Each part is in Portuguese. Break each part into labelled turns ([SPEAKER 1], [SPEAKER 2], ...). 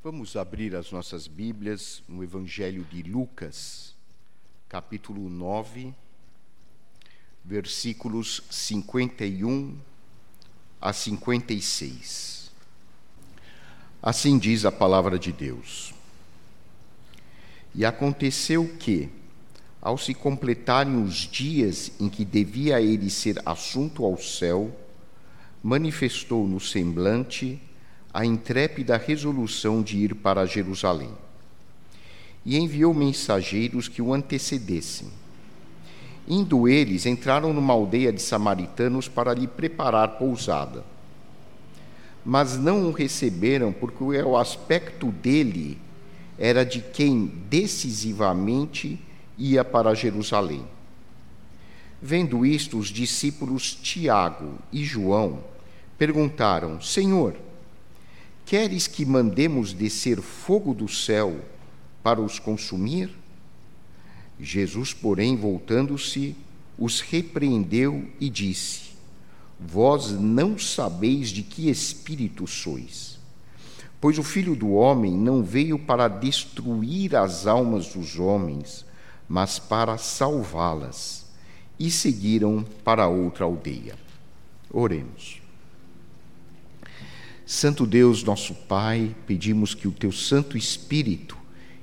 [SPEAKER 1] Vamos abrir as nossas Bíblias no Evangelho de Lucas, capítulo 9, versículos 51 a 56. Assim diz a palavra de Deus. E aconteceu que, ao se completarem os dias em que devia ele ser assunto ao céu, manifestou no semblante a intrépida resolução de ir para Jerusalém. E enviou mensageiros que o antecedessem. Indo eles, entraram numa aldeia de samaritanos para lhe preparar pousada. Mas não o receberam, porque o aspecto dele era de quem decisivamente ia para Jerusalém. Vendo isto, os discípulos Tiago e João perguntaram: Senhor, Queres que mandemos descer fogo do céu para os consumir? Jesus, porém, voltando-se, os repreendeu e disse: Vós não sabeis de que espírito sois. Pois o Filho do Homem não veio para destruir as almas dos homens, mas para salvá-las. E seguiram para outra aldeia. Oremos. Santo Deus, nosso Pai, pedimos que o teu Santo Espírito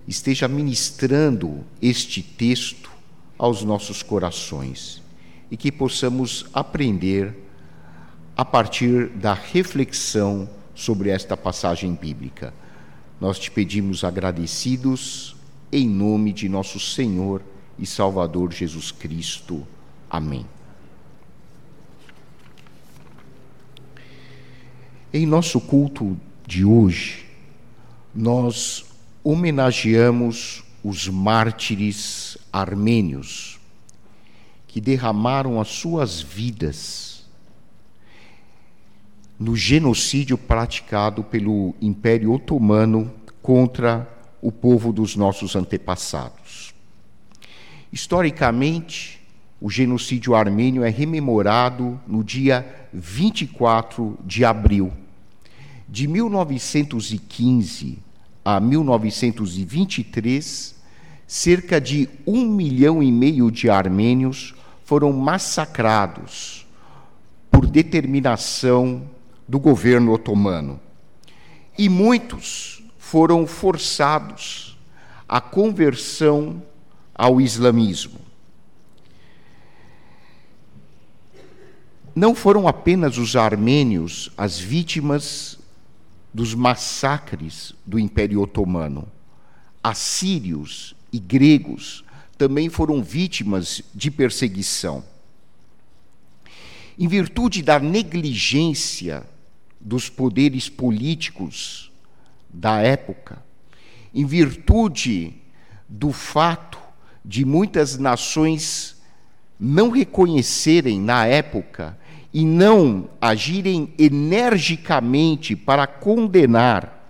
[SPEAKER 1] esteja ministrando este texto aos nossos corações e que possamos aprender a partir da reflexão sobre esta passagem bíblica. Nós te pedimos agradecidos em nome de nosso Senhor e Salvador Jesus Cristo. Amém. Em nosso culto de hoje, nós homenageamos os mártires armênios que derramaram as suas vidas no genocídio praticado pelo Império Otomano contra o povo dos nossos antepassados. Historicamente, o genocídio armênio é rememorado no dia 24 de abril de 1915 a 1923, cerca de um milhão e meio de armênios foram massacrados por determinação do governo otomano. E muitos foram forçados à conversão ao islamismo. Não foram apenas os armênios as vítimas dos massacres do Império Otomano. Assírios e gregos também foram vítimas de perseguição. Em virtude da negligência dos poderes políticos da época, em virtude do fato de muitas nações não reconhecerem na época e não agirem energicamente para condenar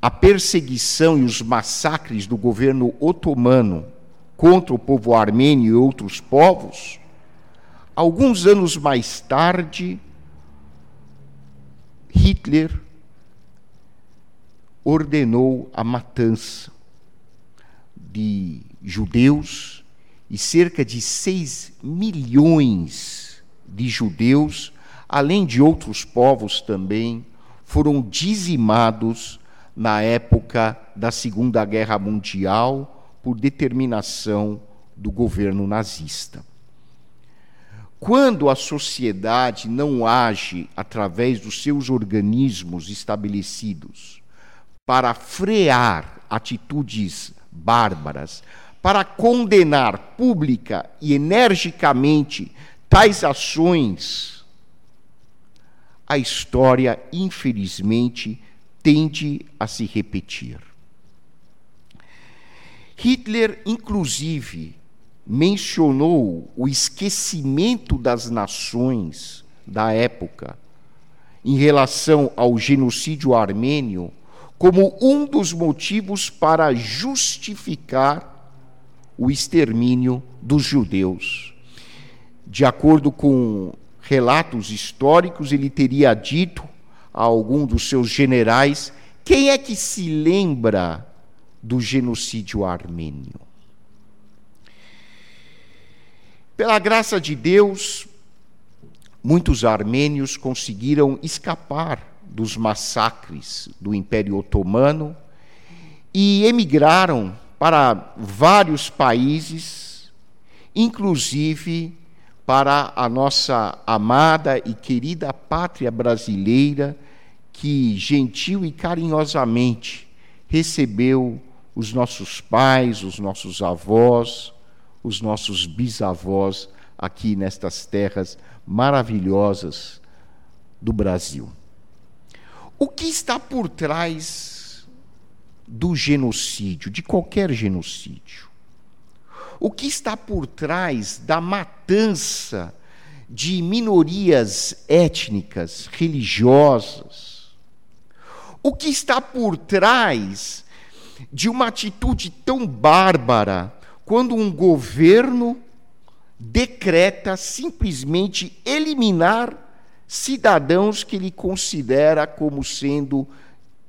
[SPEAKER 1] a perseguição e os massacres do governo otomano contra o povo armênio e outros povos, alguns anos mais tarde, Hitler ordenou a matança de judeus e cerca de 6 milhões de judeus, além de outros povos também, foram dizimados na época da Segunda Guerra Mundial por determinação do governo nazista. Quando a sociedade não age através dos seus organismos estabelecidos para frear atitudes bárbaras, para condenar pública e energicamente tais ações, a história, infelizmente, tende a se repetir. Hitler, inclusive, mencionou o esquecimento das nações da época em relação ao genocídio armênio como um dos motivos para justificar o extermínio dos judeus de acordo com relatos históricos, ele teria dito a algum dos seus generais Quem é que se lembra do genocídio armênio? Pela graça de Deus, muitos armênios conseguiram escapar dos massacres do Império Otomano e emigraram para vários países, inclusive para a nossa amada e querida pátria brasileira, que gentil e carinhosamente recebeu os nossos pais, os nossos avós, os nossos bisavós aqui nestas terras maravilhosas do Brasil. O que está por trás do genocídio, de qualquer genocídio? O que está por trás da matança de minorias étnicas, religiosas? O que está por trás de uma atitude tão bárbara quando um governo decreta simplesmente eliminar cidadãos que ele considera como sendo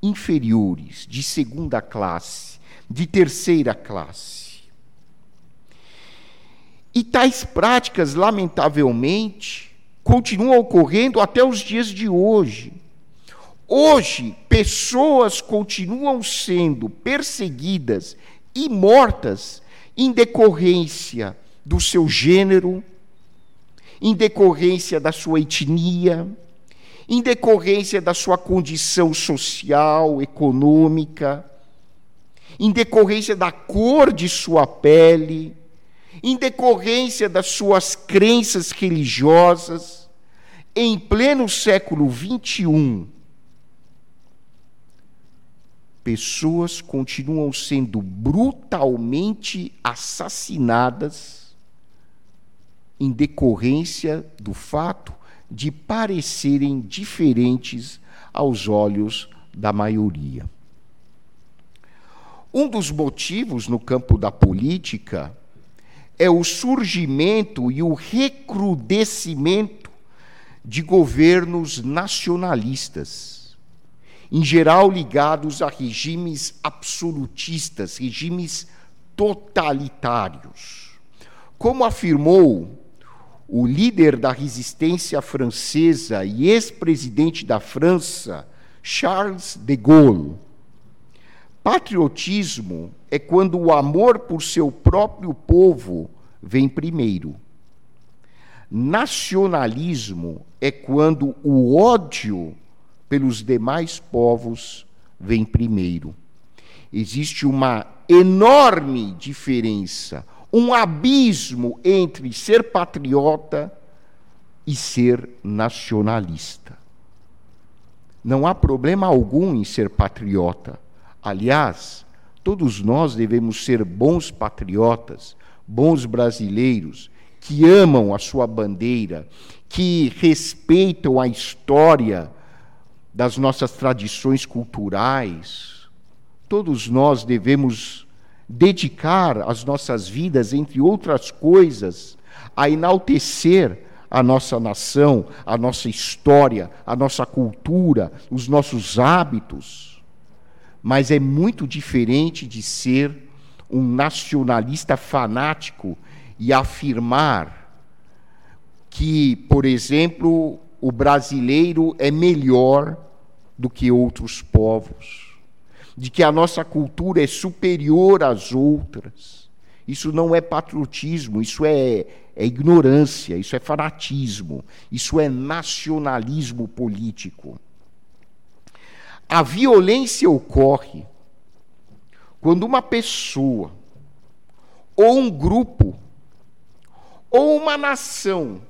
[SPEAKER 1] inferiores, de segunda classe, de terceira classe. E tais práticas, lamentavelmente, continuam ocorrendo até os dias de hoje. Hoje, pessoas continuam sendo perseguidas e mortas em decorrência do seu gênero, em decorrência da sua etnia, em decorrência da sua condição social, econômica, em decorrência da cor de sua pele, em decorrência das suas crenças religiosas, em pleno século XXI, pessoas continuam sendo brutalmente assassinadas em decorrência do fato de parecerem diferentes aos olhos da maioria. Um dos motivos no campo da política é o surgimento e o recrudescimento de governos nacionalistas, em geral ligados a regimes absolutistas, regimes totalitários. Como afirmou o líder da resistência francesa e ex-presidente da França, Charles de Gaulle. Patriotismo é quando o amor por seu próprio povo vem primeiro. Nacionalismo é quando o ódio pelos demais povos vem primeiro. Existe uma enorme diferença um abismo entre ser patriota e ser nacionalista. Não há problema algum em ser patriota. Aliás, todos nós devemos ser bons patriotas, bons brasileiros, que amam a sua bandeira, que respeitam a história das nossas tradições culturais. Todos nós devemos dedicar as nossas vidas, entre outras coisas, a enaltecer a nossa nação, a nossa história, a nossa cultura, os nossos hábitos. Mas é muito diferente de ser um nacionalista fanático e afirmar que, por exemplo, o brasileiro é melhor do que outros povos de que a nossa cultura é superior às outras. Isso não é patriotismo, isso é, é ignorância, isso é fanatismo, isso é nacionalismo político. A violência ocorre quando uma pessoa, ou um grupo, ou uma nação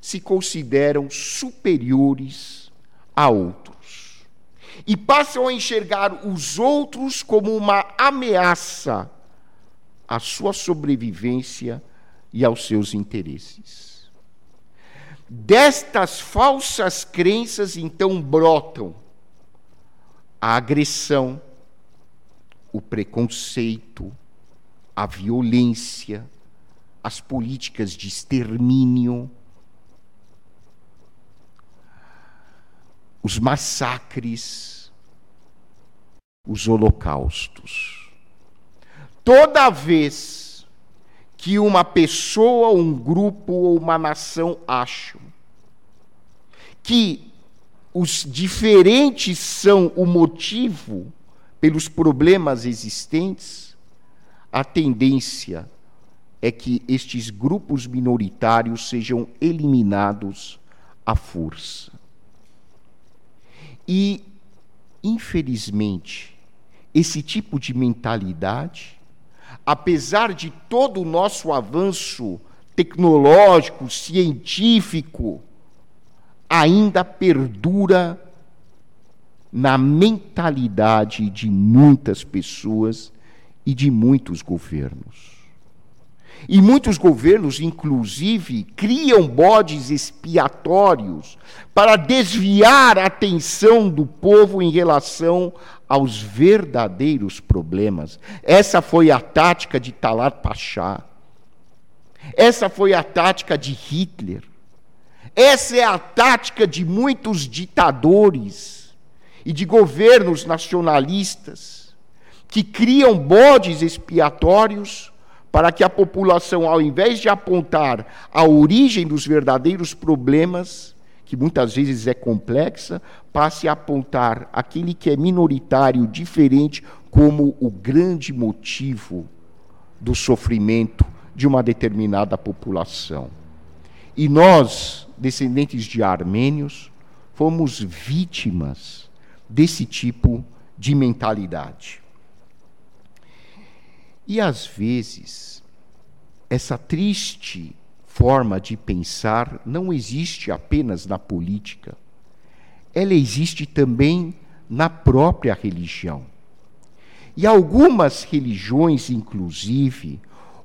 [SPEAKER 1] se consideram superiores a outra e passam a enxergar os outros como uma ameaça à sua sobrevivência e aos seus interesses. Destas falsas crenças, então, brotam a agressão, o preconceito, a violência, as políticas de extermínio, os massacres, os holocaustos. Toda vez que uma pessoa, um grupo ou uma nação acham que os diferentes são o motivo pelos problemas existentes, a tendência é que estes grupos minoritários sejam eliminados à força. E, infelizmente, esse tipo de mentalidade, apesar de todo o nosso avanço tecnológico, científico, ainda perdura na mentalidade de muitas pessoas e de muitos governos. E muitos governos, inclusive, criam bodes expiatórios para desviar a atenção do povo em relação aos verdadeiros problemas. Essa foi a tática de Talat Pasha. Essa foi a tática de Hitler. Essa é a tática de muitos ditadores e de governos nacionalistas que criam bodes expiatórios para que a população, ao invés de apontar a origem dos verdadeiros problemas, que muitas vezes é complexa, passe a apontar aquele que é minoritário, diferente, como o grande motivo do sofrimento de uma determinada população. E nós, descendentes de armênios, fomos vítimas desse tipo de mentalidade. E às vezes, essa triste forma de pensar não existe apenas na política, ela existe também na própria religião. E algumas religiões, inclusive,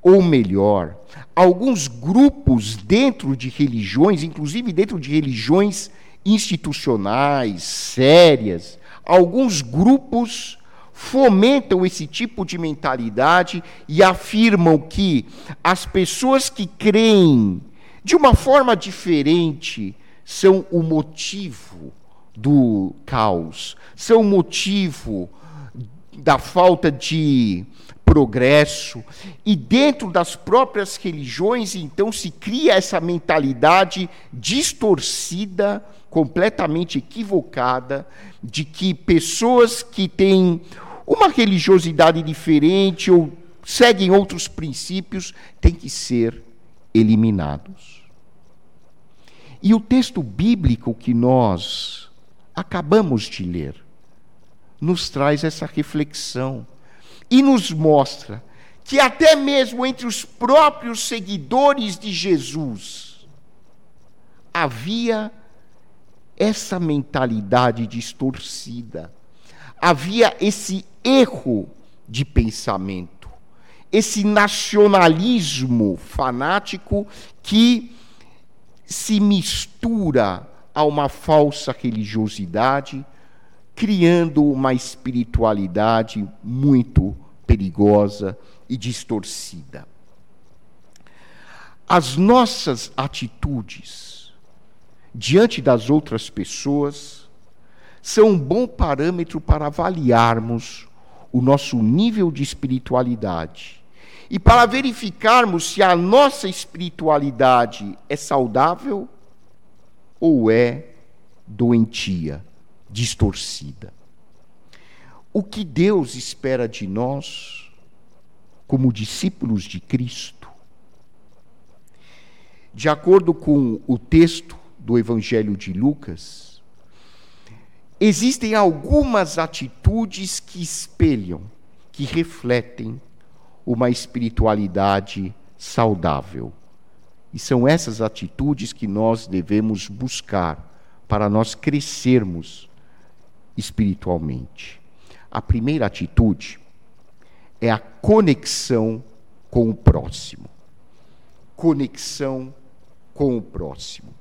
[SPEAKER 1] ou melhor, alguns grupos dentro de religiões, inclusive dentro de religiões institucionais, sérias, alguns grupos fomentam esse tipo de mentalidade e afirmam que as pessoas que creem de uma forma diferente são o motivo do caos, são o motivo da falta de progresso, e dentro das próprias religiões, então, se cria essa mentalidade distorcida, completamente equivocada, de que pessoas que têm uma religiosidade diferente ou seguem outros princípios têm que ser eliminados. E o texto bíblico que nós acabamos de ler nos traz essa reflexão e nos mostra que até mesmo entre os próprios seguidores de Jesus havia essa mentalidade distorcida, havia esse erro de pensamento, esse nacionalismo fanático que se mistura a uma falsa religiosidade, criando uma espiritualidade muito perigosa e distorcida. As nossas atitudes diante das outras pessoas são um bom parâmetro para avaliarmos o nosso nível de espiritualidade e para verificarmos se a nossa espiritualidade é saudável ou é doentia, distorcida. O que Deus espera de nós, como discípulos de Cristo, de acordo com o texto do Evangelho de Lucas, existem algumas atitudes que espelham, que refletem uma espiritualidade saudável. E são essas atitudes que nós devemos buscar para nós crescermos espiritualmente. A primeira atitude é a conexão com o próximo. Conexão com o próximo.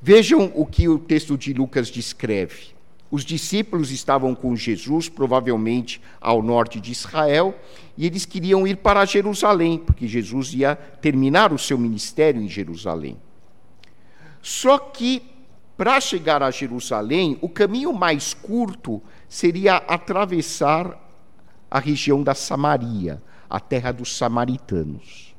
[SPEAKER 1] Vejam o que o texto de Lucas descreve. Os discípulos estavam com Jesus, provavelmente ao norte de Israel, e eles queriam ir para Jerusalém, porque Jesus ia terminar o seu ministério em Jerusalém. Só que para chegar a Jerusalém, o caminho mais curto seria atravessar a região da Samaria, a terra dos samaritanos.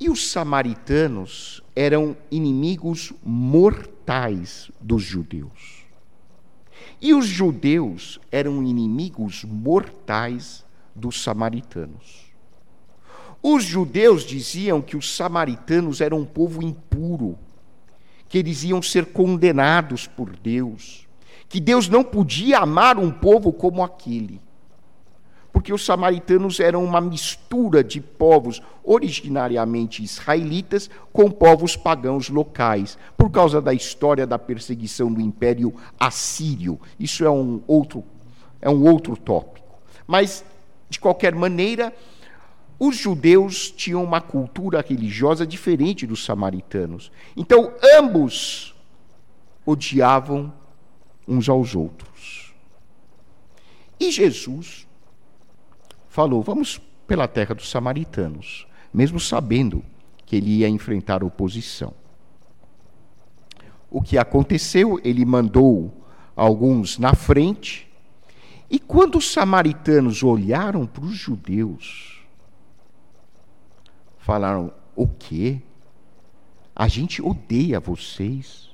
[SPEAKER 1] E os samaritanos eram inimigos mortais dos judeus. E os judeus eram inimigos mortais dos samaritanos. Os judeus diziam que os samaritanos eram um povo impuro, que eles iam ser condenados por Deus, que Deus não podia amar um povo como aquele. Porque os samaritanos eram uma mistura de povos originariamente israelitas com povos pagãos locais, por causa da história da perseguição do Império Assírio. Isso é um outro, é um outro tópico. Mas, de qualquer maneira, os judeus tinham uma cultura religiosa diferente dos samaritanos. Então, ambos odiavam uns aos outros. E Jesus falou: Vamos pela terra dos samaritanos, mesmo sabendo que ele ia enfrentar oposição. O que aconteceu? Ele mandou alguns na frente, e quando os samaritanos olharam para os judeus, falaram: O quê? A gente odeia vocês.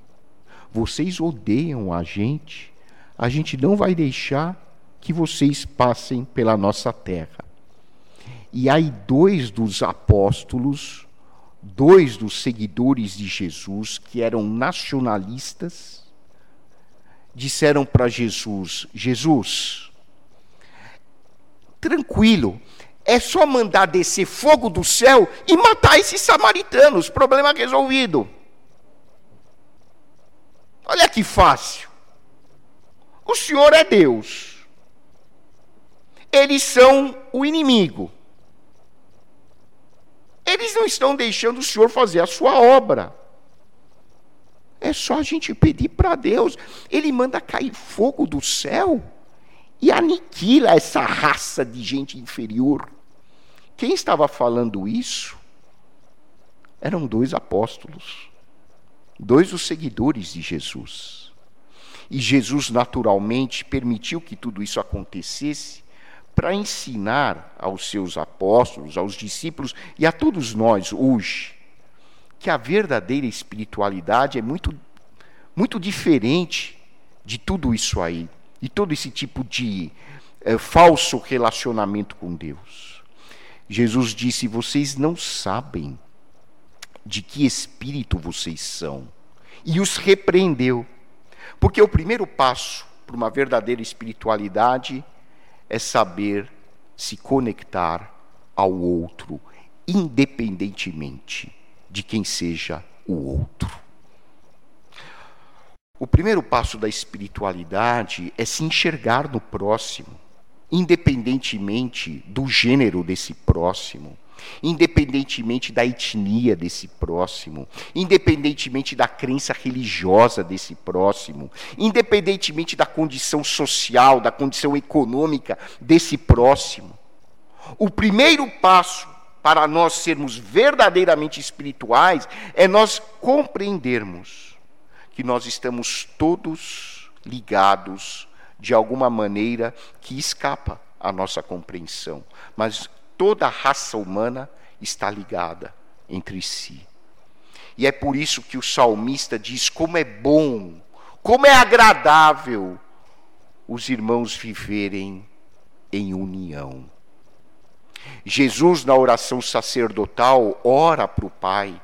[SPEAKER 1] Vocês odeiam a gente. A gente não vai deixar que vocês passem pela nossa terra. E aí, dois dos apóstolos, dois dos seguidores de Jesus, que eram nacionalistas, disseram para Jesus: Jesus, tranquilo, é só mandar descer fogo do céu e matar esses samaritanos. Problema resolvido. Olha que fácil. O Senhor é Deus. Eles são o inimigo. Eles não estão deixando o Senhor fazer a sua obra. É só a gente pedir para Deus. Ele manda cair fogo do céu e aniquila essa raça de gente inferior. Quem estava falando isso eram dois apóstolos, dois dos seguidores de Jesus. E Jesus, naturalmente, permitiu que tudo isso acontecesse para ensinar aos seus apóstolos, aos discípulos e a todos nós hoje que a verdadeira espiritualidade é muito, muito diferente de tudo isso aí e todo esse tipo de é, falso relacionamento com Deus. Jesus disse: Vocês não sabem de que espírito vocês são. E os repreendeu. Porque o primeiro passo para uma verdadeira espiritualidade é saber se conectar ao outro, independentemente de quem seja o outro. O primeiro passo da espiritualidade é se enxergar no próximo, independentemente do gênero desse próximo, independentemente da etnia desse próximo, independentemente da crença religiosa desse próximo, independentemente da condição social, da condição econômica desse próximo. O primeiro passo para nós sermos verdadeiramente espirituais é nós compreendermos que nós estamos todos ligados de alguma maneira que escapa à nossa compreensão, mas toda a raça humana está ligada entre si. E é por isso que o salmista diz: como é bom, como é agradável os irmãos viverem em união. Jesus, na oração sacerdotal, ora para o Pai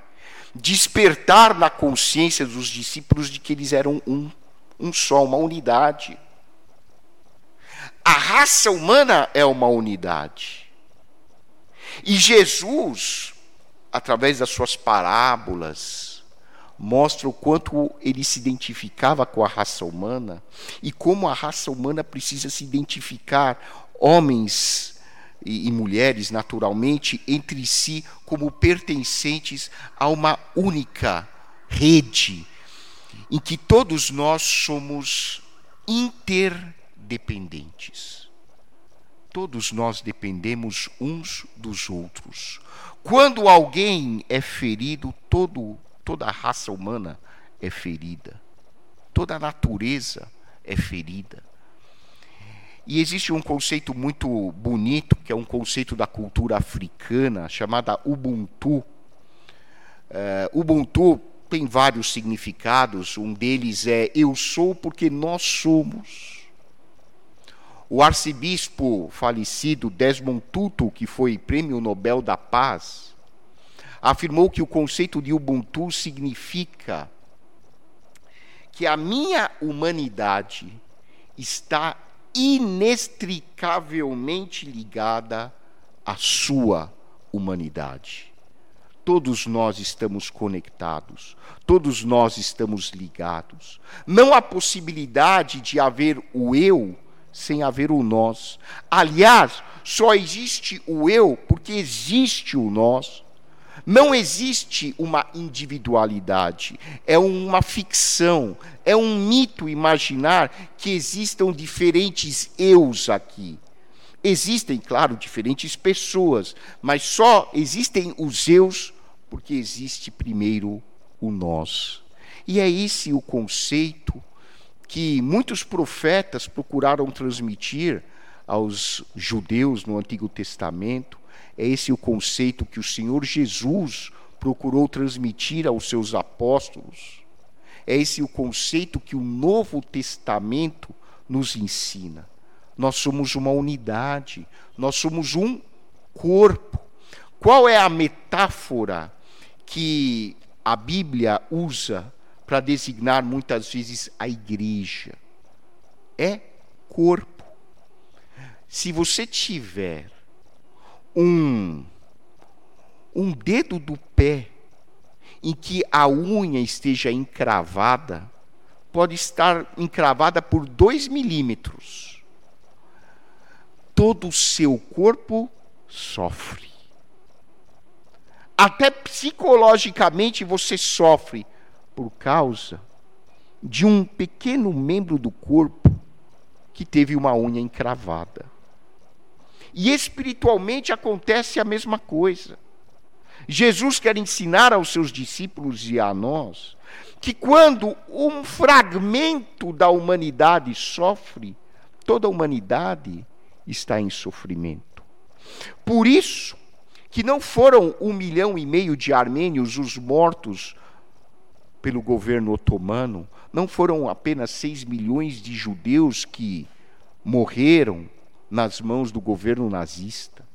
[SPEAKER 1] despertar na consciência dos discípulos de que eles eram um, um só, uma unidade. A raça humana é uma unidade. E Jesus, através das suas parábolas, mostra o quanto ele se identificava com a raça humana e como a raça humana precisa se identificar, homens e, e mulheres, naturalmente, entre si como pertencentes a uma única rede, em que todos nós somos interdependentes. Todos nós dependemos uns dos outros. Quando alguém é ferido, todo, toda a raça humana é ferida. Toda a natureza é ferida. E existe um conceito muito bonito, que é um conceito da cultura africana, chamada Ubuntu. Uh, Ubuntu tem vários significados, um deles é eu sou porque nós somos. O arcebispo falecido Desmond Tutu, que foi prêmio Nobel da Paz, afirmou que o conceito de Ubuntu significa que a minha humanidade está inextricavelmente ligada à sua humanidade. Todos nós estamos conectados, todos nós estamos ligados. Não há possibilidade de haver o eu sem haver o nós. Aliás, só existe o eu porque existe o nós. Não existe uma individualidade, é uma ficção, é um mito imaginar que existam diferentes eus aqui. Existem, claro, diferentes pessoas, mas só existem os eus porque existe primeiro o nós. E é esse o conceito que muitos profetas procuraram transmitir aos judeus no Antigo Testamento. É esse o conceito que o Senhor Jesus procurou transmitir aos seus apóstolos. É esse o conceito que o Novo Testamento nos ensina. Nós somos uma unidade, nós somos um corpo. Qual é a metáfora que a Bíblia usa para designar muitas vezes a igreja. É corpo. Se você tiver um um dedo do pé em que a unha esteja encravada, pode estar encravada por dois milímetros. Todo o seu corpo sofre. Até psicologicamente você sofre por causa de um pequeno membro do corpo que teve uma unha encravada. E espiritualmente acontece a mesma coisa. Jesus quer ensinar aos seus discípulos e a nós que quando um fragmento da humanidade sofre, toda a humanidade está em sofrimento. Por isso que não foram um milhão e meio de armênios os mortos pelo governo otomano, não foram apenas 6 milhões de judeus que morreram nas mãos do governo nazista.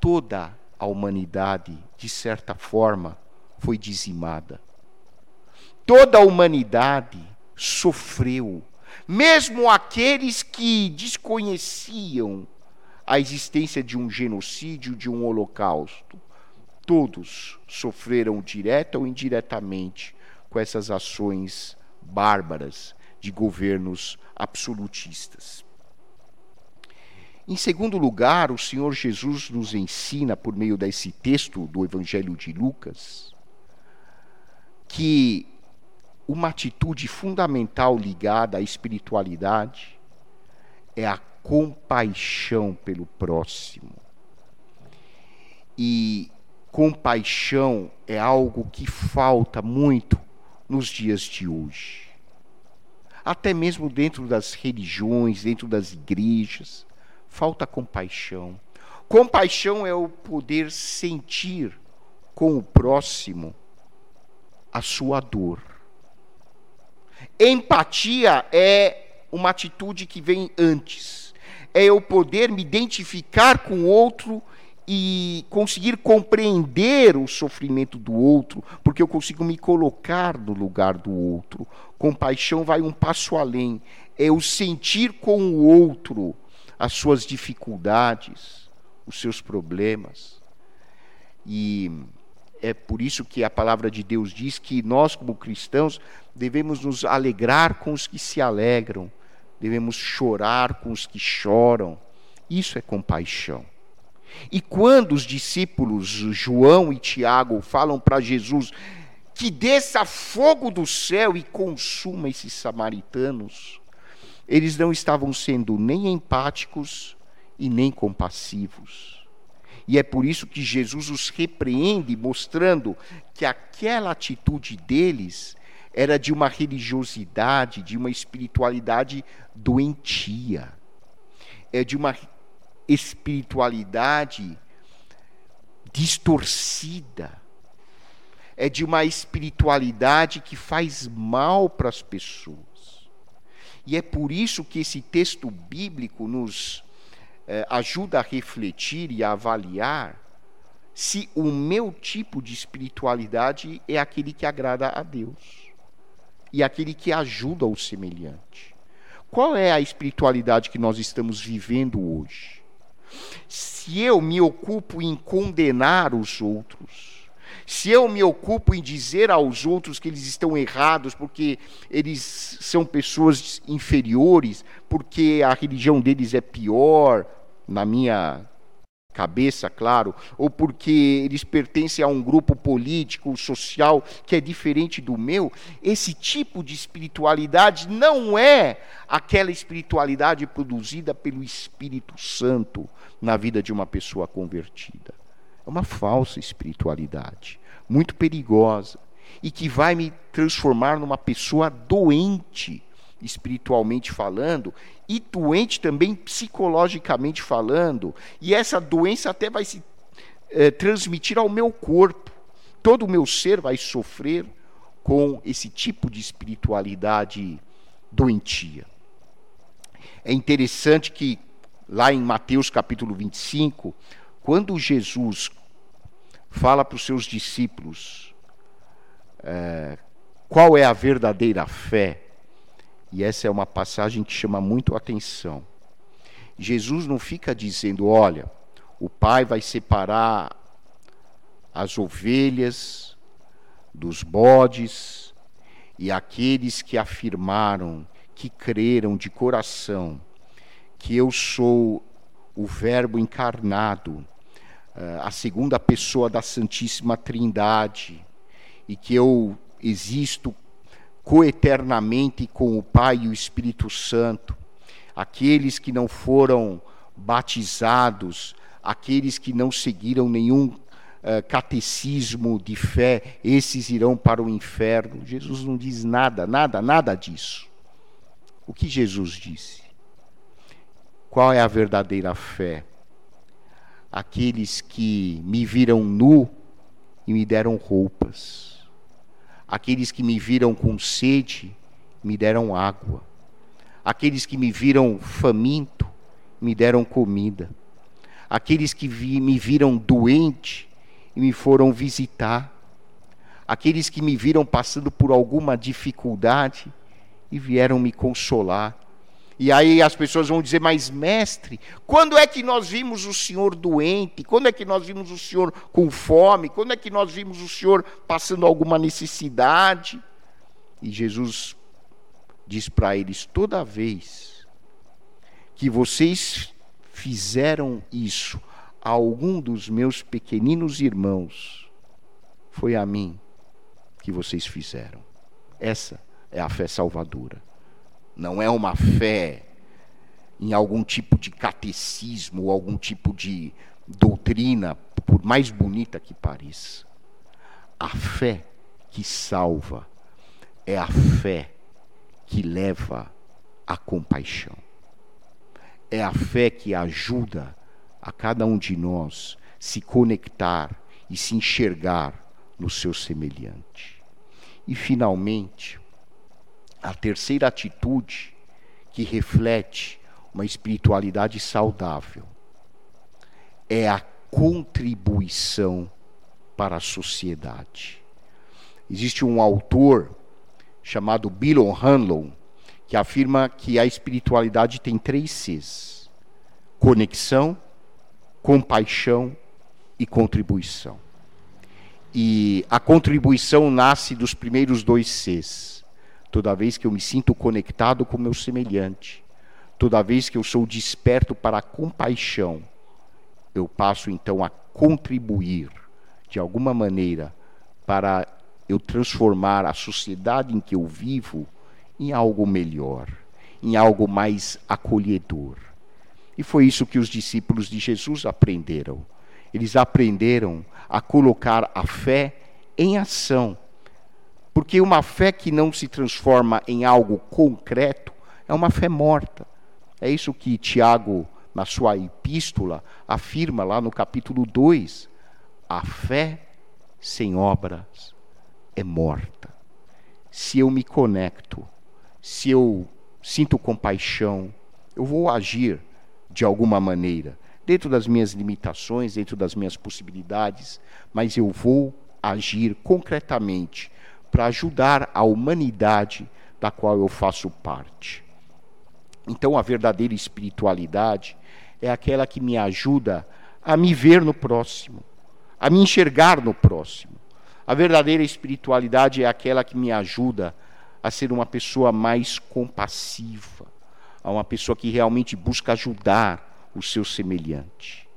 [SPEAKER 1] Toda a humanidade, de certa forma, foi dizimada. Toda a humanidade sofreu, mesmo aqueles que desconheciam a existência de um genocídio, de um holocausto. Todos sofreram direta ou indiretamente com essas ações bárbaras de governos absolutistas. Em segundo lugar, o Senhor Jesus nos ensina, por meio desse texto do Evangelho de Lucas, que uma atitude fundamental ligada à espiritualidade é a compaixão pelo próximo. E compaixão é algo que falta muito nos dias de hoje. Até mesmo dentro das religiões, dentro das igrejas, falta compaixão. Compaixão é o poder sentir com o próximo a sua dor. Empatia é uma atitude que vem antes. É eu poder me identificar com o outro e conseguir compreender o sofrimento do outro, porque eu consigo me colocar no lugar do outro. Compaixão vai um passo além, é o sentir com o outro as suas dificuldades, os seus problemas. E é por isso que a palavra de Deus diz que nós, como cristãos, devemos nos alegrar com os que se alegram, devemos chorar com os que choram. Isso é compaixão. E quando os discípulos João e Tiago falam para Jesus que desça fogo do céu e consuma esses samaritanos, eles não estavam sendo nem empáticos e nem compassivos. E é por isso que Jesus os repreende, mostrando que aquela atitude deles era de uma religiosidade, de uma espiritualidade doentia. É de uma espiritualidade distorcida. É de uma espiritualidade que faz mal para as pessoas. E é por isso que esse texto bíblico nos eh, ajuda a refletir e a avaliar se o meu tipo de espiritualidade é aquele que agrada a Deus e aquele que ajuda o semelhante. Qual é a espiritualidade que nós estamos vivendo hoje? Se eu me ocupo em condenar os outros, se eu me ocupo em dizer aos outros que eles estão errados porque eles são pessoas inferiores, porque a religião deles é pior, na minha cabeça, claro, ou porque eles pertencem a um grupo político, social que é diferente do meu, esse tipo de espiritualidade não é aquela espiritualidade produzida pelo Espírito Santo na vida de uma pessoa convertida. É uma falsa espiritualidade, muito perigosa e que vai me transformar numa pessoa doente espiritualmente falando, e doente também psicologicamente falando, e essa doença até vai se é, transmitir ao meu corpo. Todo o meu ser vai sofrer com esse tipo de espiritualidade doentia. É interessante que lá em Mateus capítulo 25, quando Jesus fala para os seus discípulos é, qual é a verdadeira fé, e essa é uma passagem que chama muito a atenção. Jesus não fica dizendo, olha, o pai vai separar as ovelhas dos bodes e aqueles que afirmaram, que creram de coração que eu sou o Verbo encarnado, a segunda pessoa da Santíssima Trindade, e que eu existo coeternamente com o Pai e o Espírito Santo. Aqueles que não foram batizados, aqueles que não seguiram nenhum uh, catecismo de fé, esses irão para o inferno. Jesus não diz nada, nada, nada disso. O que Jesus disse? Qual é a verdadeira fé? Aqueles que me viram nu e me deram roupas Aqueles que me viram com sede, me deram água. Aqueles que me viram faminto, me deram comida. Aqueles que vi, me viram doente e me foram visitar. Aqueles que me viram passando por alguma dificuldade e vieram me consolar. E aí as pessoas vão dizer, mas mestre, quando é que nós vimos o senhor doente? Quando é que nós vimos o senhor com fome? Quando é que nós vimos o senhor passando alguma necessidade? E Jesus diz para eles: toda vez que vocês fizeram isso a algum dos meus pequeninos irmãos, foi a mim que vocês fizeram. Essa é a fé salvadora não é uma fé em algum tipo de catecismo ou algum tipo de doutrina, por mais bonita que pareça. A fé que salva é a fé que leva à compaixão. É a fé que ajuda a cada um de nós se conectar e se enxergar no seu semelhante. E finalmente, a terceira atitude que reflete uma espiritualidade saudável é a contribuição para a sociedade. Existe um autor chamado Bill Hanlon que afirma que a espiritualidade tem três Cs: conexão, compaixão e contribuição. E a contribuição nasce dos primeiros dois Cs toda vez que eu me sinto conectado com meu semelhante, toda vez que eu sou desperto para a compaixão, eu passo então a contribuir de alguma maneira para eu transformar a sociedade em que eu vivo em algo melhor, em algo mais acolhedor. E foi isso que os discípulos de Jesus aprenderam. Eles aprenderam a colocar a fé em ação Porque uma fé que não se transforma em algo concreto é uma fé morta. É isso que Tiago, na sua epístola, afirma lá no capítulo 2. A fé sem obras é morta. Se eu me conecto, se eu sinto compaixão, eu vou agir de alguma maneira, dentro das minhas limitações, dentro das minhas possibilidades, mas eu vou agir concretamente para ajudar a humanidade da qual eu faço parte. Então, a verdadeira espiritualidade é aquela que me ajuda a me ver no próximo, a me enxergar no próximo. A verdadeira espiritualidade é aquela que me ajuda a ser uma pessoa mais compassiva, a uma pessoa que realmente busca ajudar o seu semelhante.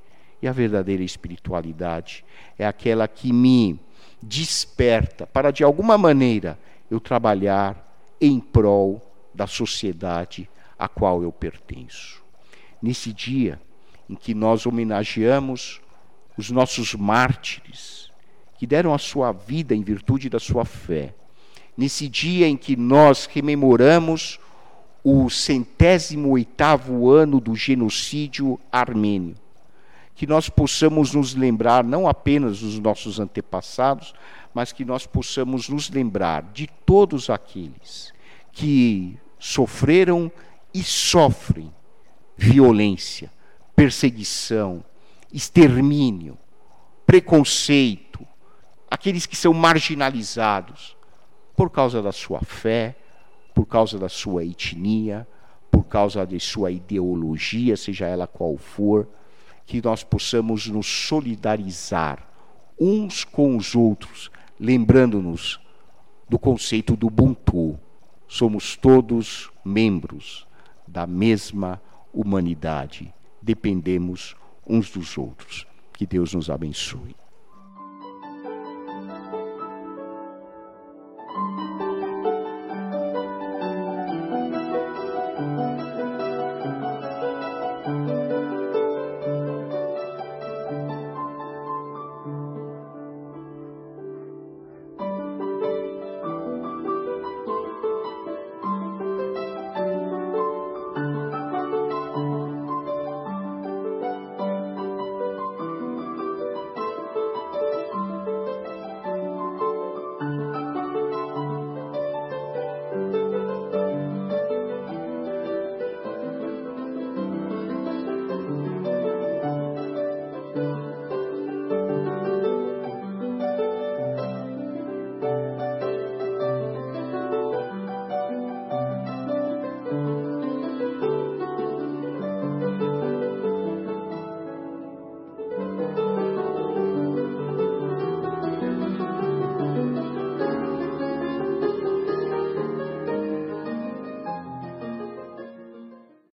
[SPEAKER 1] E a verdadeira espiritualidade é aquela que me desperta para, de alguma maneira, eu trabalhar em prol da sociedade a qual eu pertenço. Nesse dia em que nós homenageamos os nossos mártires, que deram a sua vida em virtude da sua fé, nesse dia em que nós rememoramos o centésimo oitavo ano do genocídio armênio, que nós possamos nos lembrar não apenas dos nossos antepassados, mas que nós possamos nos lembrar de todos aqueles que sofreram e sofrem violência, perseguição, extermínio, preconceito, aqueles que são marginalizados por causa da sua fé, por causa da sua etnia, por causa de sua ideologia, seja ela qual for que nós possamos nos solidarizar uns com os outros, lembrando-nos do conceito do Ubuntu. Somos todos membros da mesma humanidade, dependemos uns dos outros. Que Deus nos abençoe.